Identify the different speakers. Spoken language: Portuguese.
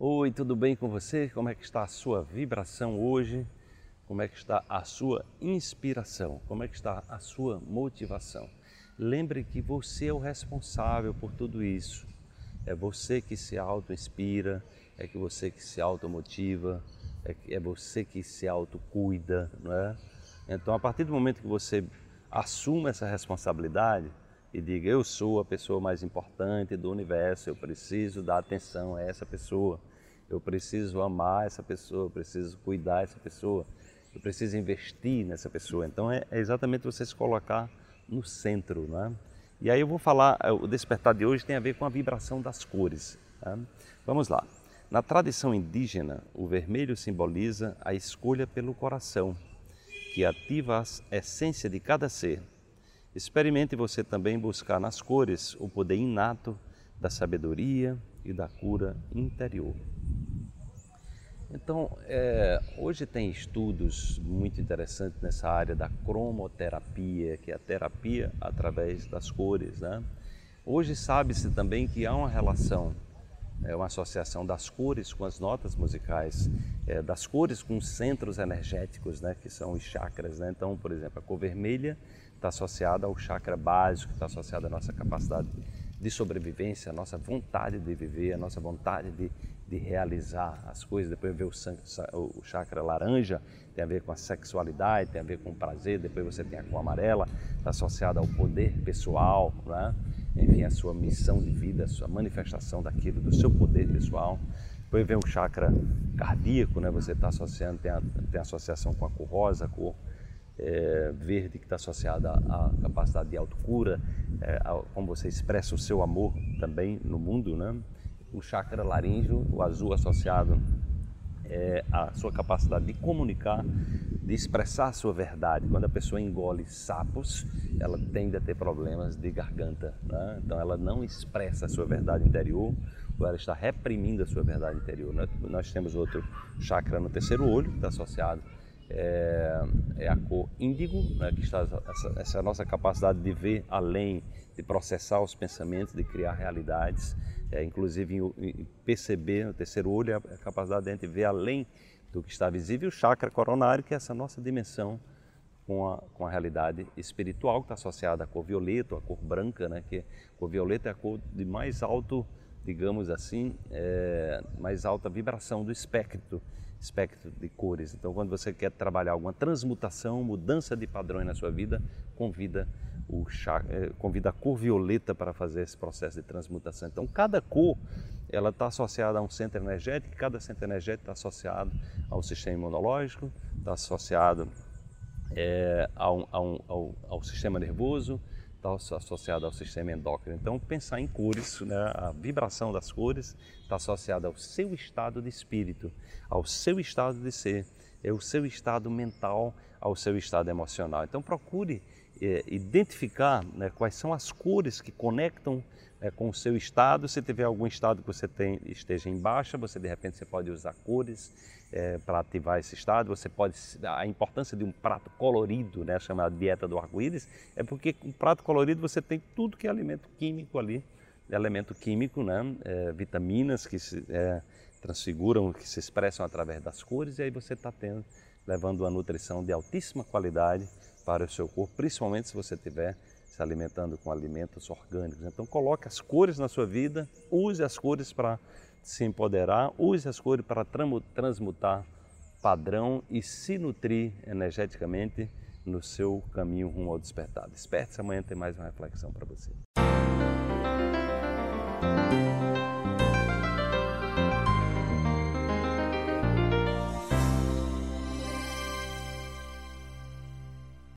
Speaker 1: Oi, tudo bem com você? Como é que está a sua vibração hoje? Como é que está a sua inspiração? Como é que está a sua motivação? Lembre que você é o responsável por tudo isso. É você que se auto-inspira, é que você que se automotiva, é, é você que se autocuida, não é? Então, a partir do momento que você assuma essa responsabilidade e diga: Eu sou a pessoa mais importante do universo, eu preciso dar atenção a essa pessoa, eu preciso amar essa pessoa, eu preciso cuidar dessa pessoa, eu preciso investir nessa pessoa. Então, é, é exatamente você se colocar no centro, não é? E aí eu vou falar, é, o despertar de hoje tem a ver com a vibração das cores. Tá? Vamos lá. Na tradição indígena, o vermelho simboliza a escolha pelo coração, que ativa a essência de cada ser. Experimente você também buscar nas cores o poder inato da sabedoria e da cura interior. Então, é, hoje tem estudos muito interessantes nessa área da cromoterapia, que é a terapia através das cores. Né? Hoje sabe-se também que há uma relação, é uma associação das cores com as notas musicais, é, das cores com os centros energéticos, né, que são os chakras. Né? Então, por exemplo, a cor vermelha está associada ao chakra básico, está associada à nossa capacidade de sobrevivência, a nossa vontade de viver, a nossa vontade de de realizar as coisas. Depois ver o, o chakra laranja, tem a ver com a sexualidade, tem a ver com o prazer. Depois você tem a cor amarela, está associada ao poder pessoal, né? enfim, a sua missão de vida, a sua manifestação daquilo, do seu poder pessoal. Depois vem o chakra cardíaco, né? você está associando, tem, a, tem associação com a cor rosa, a cor é, verde que está associada à capacidade de autocura, é, a, como você expressa o seu amor também no mundo, né? O chakra laríngeo, o azul associado é a sua capacidade de comunicar, de expressar a sua verdade. Quando a pessoa engole sapos, ela tende a ter problemas de garganta. Né? Então, ela não expressa a sua verdade interior, ou ela está reprimindo a sua verdade interior. Nós temos outro chakra no terceiro olho, que está associado é, é, a cor índigo, né, que está essa, essa nossa capacidade de ver além, de processar os pensamentos, de criar realidades é, inclusive em, em perceber no terceiro olho é a capacidade de a gente ver além do que está visível, o chakra coronário, que é essa nossa dimensão com a, com a realidade espiritual, que está associada à cor violeta, à cor branca, né? que a cor violeta é a cor de mais alto, digamos assim, é, mais alta vibração do espectro, espectro de cores. Então, quando você quer trabalhar alguma transmutação, mudança de padrões na sua vida, convida o chá, é, convida a cor violeta para fazer esse processo de transmutação. Então, cada cor ela está associada a um centro energético, cada centro energético está associado ao sistema imunológico, está associado é, ao, ao, ao, ao, sistema nervoso, está associado ao sistema endócrino. Então, pensar em cores, né, a vibração das cores está associada ao seu estado de espírito, ao seu estado de ser, é o seu estado mental, ao seu estado emocional. Então, procure é, identificar né, quais são as cores que conectam é, com o seu estado. Se tiver algum estado que você tem, esteja em baixa, você de repente você pode usar cores é, para ativar esse estado. Você pode a importância de um prato colorido, né, chamada dieta do arco-íris, é porque um prato colorido você tem tudo que é alimento químico ali, elemento químico, né, é, vitaminas que se é, transfiguram, que se expressam através das cores, e aí você está tendo levando uma nutrição de altíssima qualidade para o seu corpo, principalmente se você estiver se alimentando com alimentos orgânicos. Então coloque as cores na sua vida, use as cores para se empoderar, use as cores para transmutar padrão e se nutrir energeticamente no seu caminho rumo ao despertar. Desperte-se, amanhã tem mais uma reflexão para você.